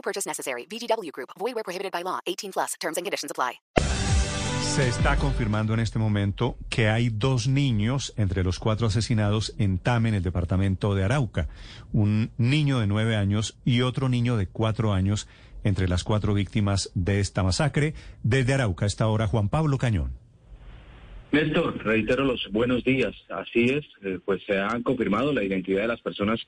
No purchase necessary. VGW Group. Void where prohibited by law. 18 plus. Terms and conditions apply. Se está confirmando en este momento que hay dos niños entre los cuatro asesinados en Tame, en el departamento de Arauca. Un niño de nueve años y otro niño de cuatro años entre las cuatro víctimas de esta masacre. Desde Arauca, esta hora, Juan Pablo Cañón. Néstor, reitero los buenos días. Así es, eh, pues se han confirmado la identidad de las personas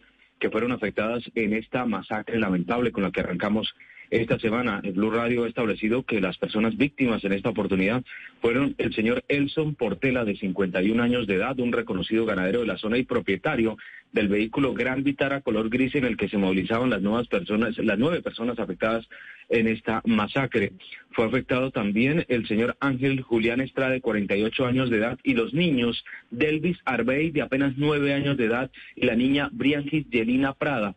que fueron afectadas en esta masacre lamentable con la que arrancamos esta semana. El Blue Radio ha establecido que las personas víctimas en esta oportunidad fueron el señor Elson Portela, de 51 años de edad, un reconocido ganadero de la zona y propietario del vehículo Gran Vitara color gris en el que se movilizaban las nuevas personas, las nueve personas afectadas en esta masacre. Fue afectado también el señor Ángel Julián Estrada, de 48 años de edad, y los niños Delvis Arbey, de apenas nueve años de edad, y la niña Briangis Yelina Prada.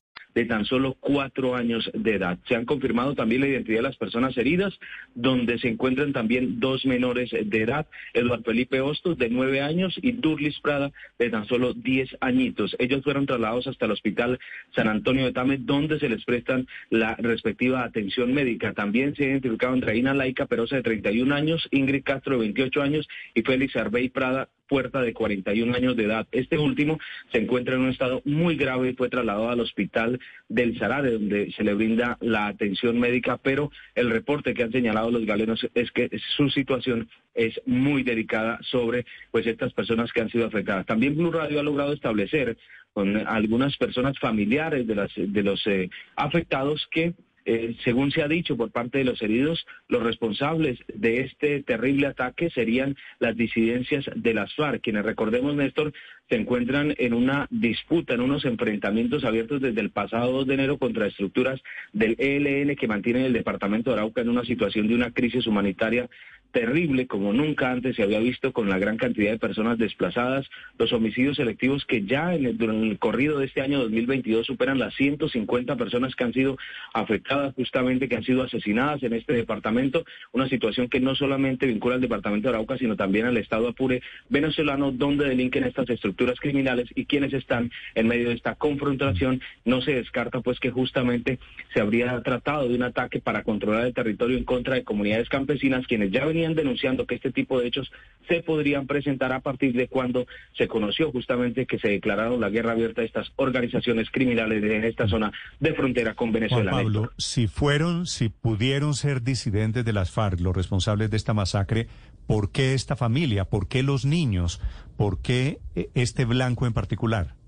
De tan solo cuatro años de edad. Se han confirmado también la identidad de las personas heridas, donde se encuentran también dos menores de edad, Eduardo Felipe Hostos, de nueve años, y Durlis Prada, de tan solo diez añitos. Ellos fueron trasladados hasta el Hospital San Antonio de Tame, donde se les prestan la respectiva atención médica. También se entre Reina Laica Perosa, de 31 años, Ingrid Castro, de 28 años, y Félix Arbey Prada, Puerta de 41 años de edad. Este último se encuentra en un estado muy grave y fue trasladado al hospital del Sarare, donde se le brinda la atención médica, pero el reporte que han señalado los galenos es que su situación es muy delicada sobre pues estas personas que han sido afectadas. También Blue Radio ha logrado establecer con algunas personas familiares de, las, de los eh, afectados que eh, según se ha dicho por parte de los heridos, los responsables de este terrible ataque serían las disidencias de las FARC, quienes recordemos, Néstor, se encuentran en una disputa, en unos enfrentamientos abiertos desde el pasado 2 de enero contra estructuras del ELN que mantienen el departamento de Arauca en una situación de una crisis humanitaria terrible como nunca antes se había visto con la gran cantidad de personas desplazadas, los homicidios selectivos que ya en el, el corrido de este año 2022 superan las 150 personas que han sido afectadas justamente, que han sido asesinadas en este departamento, una situación que no solamente vincula al departamento de Arauca, sino también al Estado Apure venezolano, donde delinquen estas estructuras criminales y quienes están en medio de esta confrontación, no se descarta pues que justamente se habría tratado de un ataque para controlar el territorio en contra de comunidades campesinas, quienes ya venían denunciando que este tipo de hechos se podrían presentar a partir de cuando se conoció justamente que se declararon la guerra abierta a estas organizaciones criminales en esta zona de frontera con Venezuela. Juan Pablo, si fueron, si pudieron ser disidentes de las FARC, los responsables de esta masacre, ¿por qué esta familia? ¿Por qué los niños? ¿Por qué eh, este blanco en particular?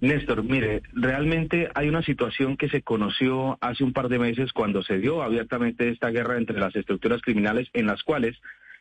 Néstor, mire, realmente hay una situación que se conoció hace un par de meses cuando se dio abiertamente esta guerra entre las estructuras criminales en las cuales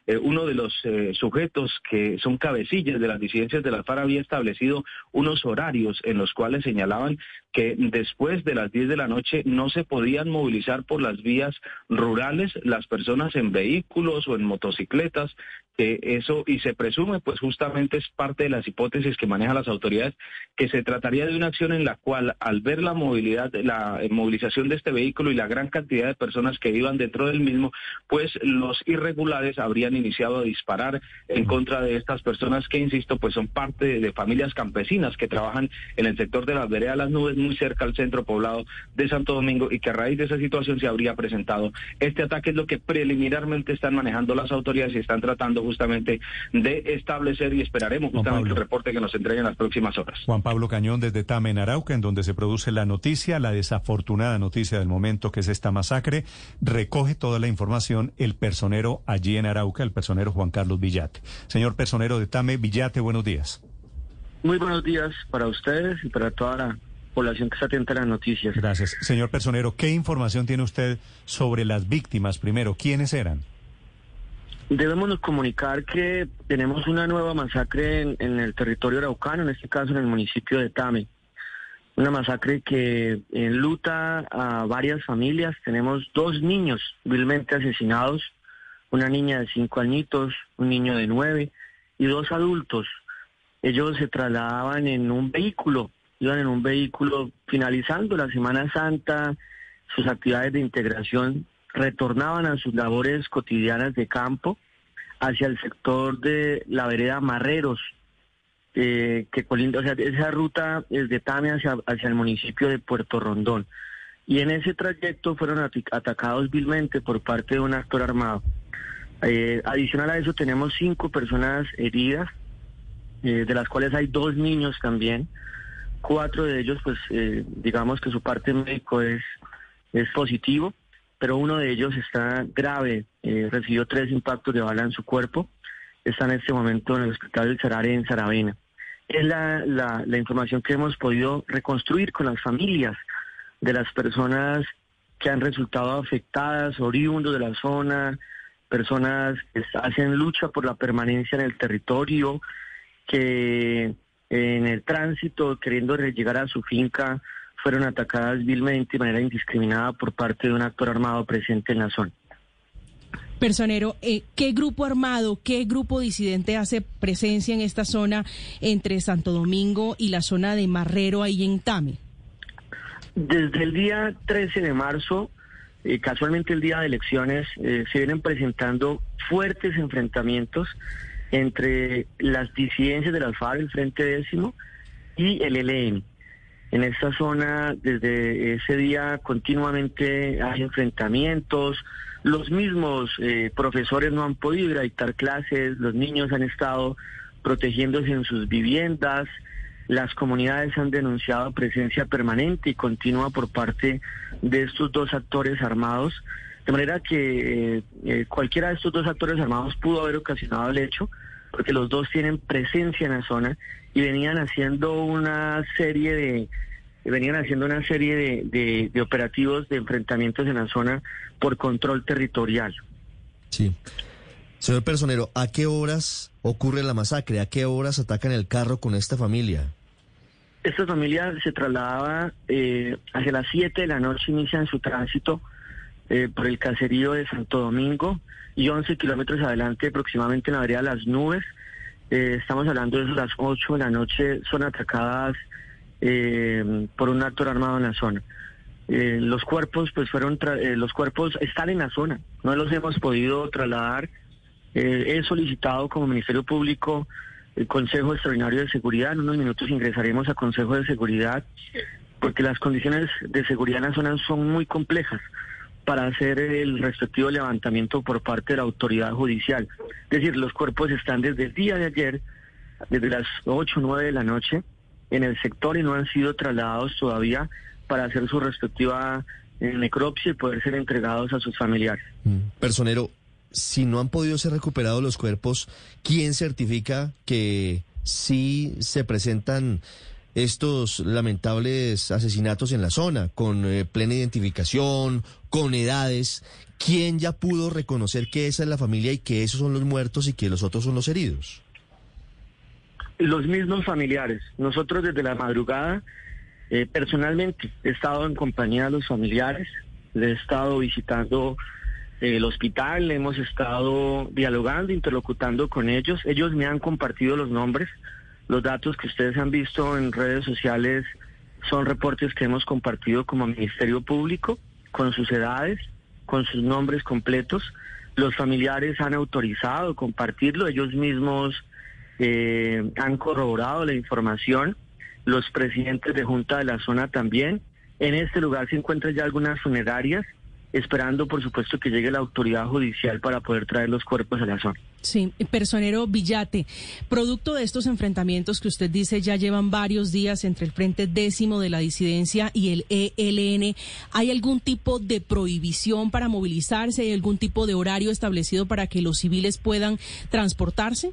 eh, uno de los eh, sujetos que son cabecillas de las disidencias de la FARC había establecido unos horarios en los cuales señalaban que después de las 10 de la noche no se podían movilizar por las vías rurales las personas en vehículos o en motocicletas, eso, y se presume, pues justamente es parte de las hipótesis que manejan las autoridades, que se trataría de una acción en la cual, al ver la movilidad, la movilización de este vehículo y la gran cantidad de personas que iban dentro del mismo, pues los irregulares habrían iniciado a disparar en contra de estas personas que, insisto, pues son parte de, familias campesinas que trabajan en el sector de las veredas las nubes, muy cerca al centro poblado de Santo Domingo y que a raíz de esa situación se habría presentado este ataque. Es lo que preliminarmente están manejando las autoridades y están tratando justamente de establecer y esperaremos justamente el reporte que nos entreguen en las próximas horas. Juan Pablo Cañón desde Tame, en Arauca, en donde se produce la noticia, la desafortunada noticia del momento que es esta masacre. Recoge toda la información el personero allí en Arauca, el personero Juan Carlos Villate. Señor personero de Tame, Villate, buenos días. Muy buenos días para ustedes y para toda la población que está atenta a las noticias. Gracias. Señor personero, ¿qué información tiene usted sobre las víctimas primero? ¿Quiénes eran? Debemos comunicar que tenemos una nueva masacre en, en, el territorio araucano, en este caso en el municipio de Tame. Una masacre que enluta a varias familias. Tenemos dos niños vilmente asesinados, una niña de cinco añitos, un niño de nueve y dos adultos ellos se trasladaban en un vehículo, iban en un vehículo finalizando la Semana Santa, sus actividades de integración, retornaban a sus labores cotidianas de campo hacia el sector de la vereda Marreros, eh, que colinda, o sea, esa ruta es de Tame hacia, hacia el municipio de Puerto Rondón. Y en ese trayecto fueron atacados vilmente por parte de un actor armado. Eh, adicional a eso tenemos cinco personas heridas, eh, de las cuales hay dos niños también. Cuatro de ellos, pues eh, digamos que su parte médico es, es positivo, pero uno de ellos está grave, eh, recibió tres impactos de bala en su cuerpo, está en este momento en el hospital del Sarare en Saravena. Es la, la, la información que hemos podido reconstruir con las familias de las personas que han resultado afectadas, oriundos de la zona, personas que hacen lucha por la permanencia en el territorio, que en el tránsito, queriendo llegar a su finca, fueron atacadas vilmente de manera indiscriminada por parte de un actor armado presente en la zona. Personero, eh, ¿qué grupo armado, qué grupo disidente hace presencia en esta zona entre Santo Domingo y la zona de Marrero ahí en Tame? Desde el día 13 de marzo, eh, casualmente el día de elecciones, eh, se vienen presentando fuertes enfrentamientos entre las disidencias de las FARC, el Frente Décimo, y el ELN. En esta zona, desde ese día, continuamente hay enfrentamientos. Los mismos eh, profesores no han podido ir a dictar clases, los niños han estado protegiéndose en sus viviendas, las comunidades han denunciado presencia permanente y continua por parte de estos dos actores armados, de manera que eh, eh, cualquiera de estos dos actores armados pudo haber ocasionado el hecho, porque los dos tienen presencia en la zona y venían haciendo una serie de venían haciendo una serie de, de, operativos de enfrentamientos en la zona por control territorial. Sí. Señor Personero, ¿a qué horas ocurre la masacre? ¿A qué horas atacan el carro con esta familia? Esta familia se trasladaba eh, hacia las 7 de la noche, inician su tránsito eh, por el caserío de Santo Domingo y 11 kilómetros adelante, aproximadamente en la vereda Las Nubes. Eh, estamos hablando de las 8 de la noche, son atacadas eh, por un actor armado en la zona. Eh, los cuerpos, pues fueron, los cuerpos están en la zona, no los hemos podido trasladar. he solicitado como Ministerio Público el Consejo Extraordinario de Seguridad. En unos minutos ingresaremos a Consejo de Seguridad porque las condiciones de seguridad en la zona son muy complejas para hacer el respectivo levantamiento por parte de la autoridad judicial. Es decir, los cuerpos están desde el día de ayer, desde las 8 o 9 de la noche, en el sector y no han sido trasladados todavía para hacer su respectiva eh, necropsia y poder ser entregados a sus familiares. Mm. Personero, si no han podido ser recuperados los cuerpos, ¿quién certifica que sí se presentan estos lamentables asesinatos en la zona, con eh, plena identificación, con edades. ¿Quién ya pudo reconocer que esa es la familia y que esos son los muertos y que los otros son los heridos? Los mismos familiares. Nosotros desde la madrugada, eh, personalmente, he estado en compañía de los familiares, he estado visitando eh, el hospital, hemos estado dialogando, interlocutando con ellos. Ellos me han compartido los nombres los datos que ustedes han visto en redes sociales son reportes que hemos compartido como Ministerio Público, con sus edades, con sus nombres completos. Los familiares han autorizado compartirlo, ellos mismos eh, han corroborado la información los presidentes de junta de la zona también. En este lugar se encuentran ya algunas funerarias esperando por supuesto que llegue la autoridad judicial para poder traer los cuerpos a la zona. Sí, personero Villate, producto de estos enfrentamientos que usted dice ya llevan varios días entre el Frente Décimo de la Disidencia y el ELN, ¿hay algún tipo de prohibición para movilizarse? ¿Hay algún tipo de horario establecido para que los civiles puedan transportarse?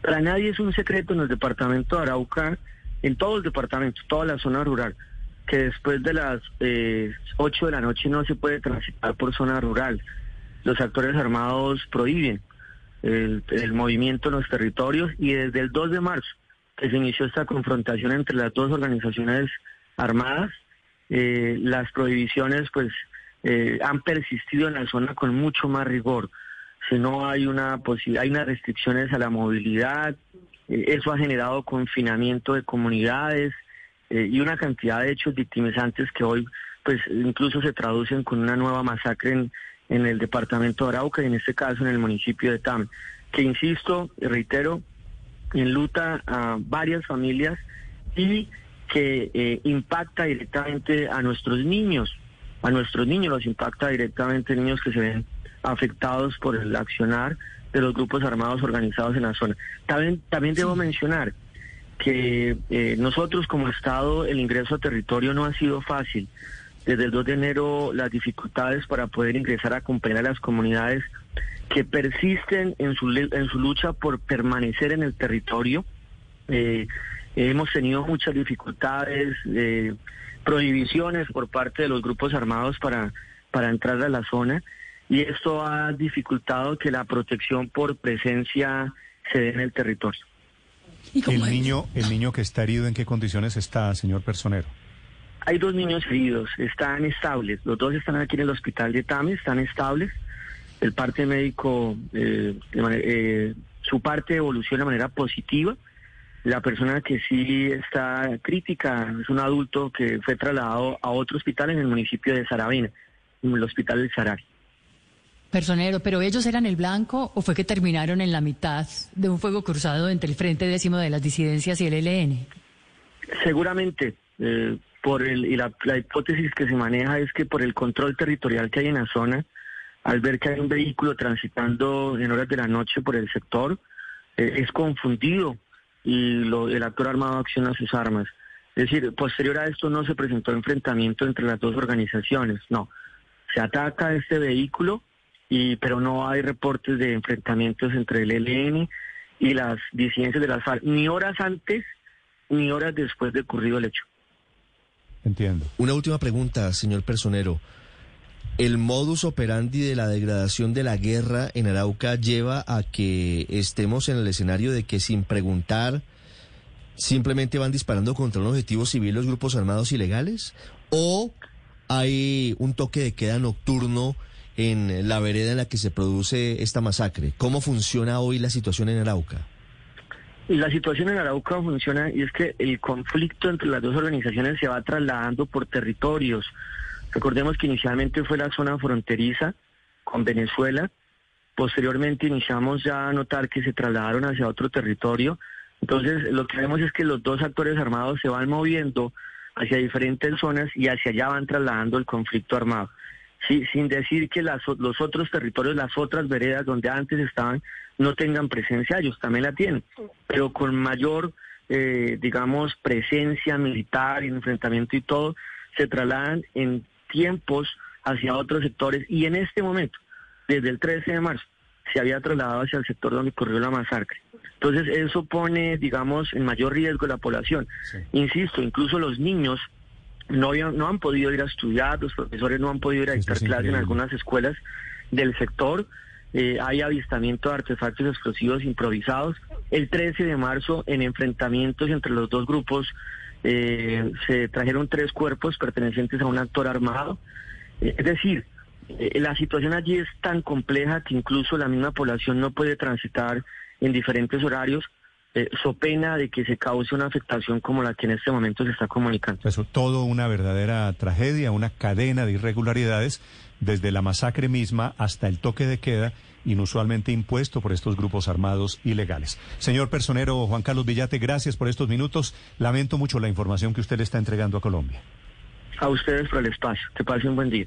Para nadie es un secreto en el departamento de Arauca, en todo el departamento, toda la zona rural que después de las eh, 8 de la noche no se puede transitar por zona rural. Los actores armados prohíben el, movimiento en los territorios y desde el 2 de marzo, que se inició esta confrontación entre las dos organizaciones armadas, eh, las prohibiciones pues eh, han persistido en la zona con mucho más rigor. Si no hay una posibilidad, hay unas restricciones a la movilidad, eh, eso ha generado confinamiento de comunidades, eh, y una cantidad de hechos victimizantes que hoy pues incluso se traducen con una nueva masacre en, en el departamento de Arauca y en este caso en el municipio de Tam, que insisto, reitero, enluta a varias familias y que eh, impacta directamente a nuestros niños, a nuestros niños los impacta directamente niños que se ven afectados por el accionar de los grupos armados organizados en la zona. También, también debo mencionar que eh, nosotros como Estado el ingreso a territorio no ha sido fácil. Desde el 2 de enero las dificultades para poder ingresar a acompañar a las comunidades que persisten en su, en su lucha por permanecer en el territorio. Eh, hemos tenido muchas dificultades, eh, prohibiciones por parte de los grupos armados para, para entrar a la zona y esto ha dificultado que la protección por presencia se dé en el territorio. ¿El niño, ¿El niño que está herido en qué condiciones está, señor personero? Hay dos niños heridos, están estables. Los dos están aquí en el hospital de Tame, están estables. El parte médico, eh, eh, su parte evoluciona de manera positiva. La persona que sí está crítica es un adulto que fue trasladado a otro hospital en el municipio de Saravena, en el hospital del Sarari. Personero, ¿pero ellos eran el blanco o fue que terminaron en la mitad de un fuego cruzado entre el Frente Décimo de las Disidencias y el ELN? Seguramente, eh, por el, y la, hipótesis que se maneja es que por el control territorial que hay en la zona, al ver que hay un vehículo transitando en horas de la noche por el sector, eh, es confundido y el actor armado acciona sus armas. Es decir, posterior a esto no se presentó enfrentamiento entre las dos organizaciones, no. Se ataca este vehículo y pero no hay reportes de enfrentamientos entre el ELN y las disidencias de las FARC, ni horas antes ni horas después de ocurrido el hecho. Entiendo. Una última pregunta, señor personero. ¿El modus operandi de la degradación de la guerra en Arauca lleva a que estemos en el escenario de que sin preguntar simplemente van disparando contra un objetivo civil los grupos armados ilegales? ¿O hay un toque de queda nocturno en la vereda en la que se produce esta masacre. ¿Cómo funciona hoy la situación en Arauca? La situación en Arauca funciona y es que el conflicto entre las dos organizaciones se va trasladando por territorios. Recordemos que inicialmente fue la zona fronteriza con Venezuela, posteriormente iniciamos ya a notar que se trasladaron hacia otro territorio. Entonces lo que vemos es que los dos actores armados se van moviendo hacia diferentes zonas y hacia allá van trasladando el conflicto armado. Sí, sin decir que las, los otros territorios, las otras veredas donde antes estaban, no tengan presencia, ellos también la tienen, pero con mayor, eh, digamos, presencia militar, enfrentamiento y todo, se trasladan en tiempos hacia otros sectores y en este momento, desde el 13 de marzo, se había trasladado hacia el sector donde ocurrió la masacre. Entonces eso pone, digamos, en mayor riesgo la población. Insisto, incluso los niños no, no han podido ir a estudiar, los profesores no han podido ir a dictar clases en algunas escuelas del sector. Eh, hay avistamiento de artefactos explosivos improvisados. El 13 de marzo, en enfrentamientos entre los dos grupos, eh, se trajeron tres cuerpos pertenecientes a un actor armado. Eh, es decir, la situación allí es tan compleja que incluso la misma población no puede transitar en diferentes horarios eh, so pena de que se cause una afectación como la que en este momento se está comunicando. Eso, todo una verdadera tragedia, una cadena de irregularidades, desde la masacre misma hasta el toque de queda, inusualmente impuesto por estos grupos armados ilegales. Señor personero Juan Carlos Villate, gracias por estos minutos. Lamento mucho la información que usted le está entregando a Colombia. A ustedes por el espacio. Que pasen un buen día.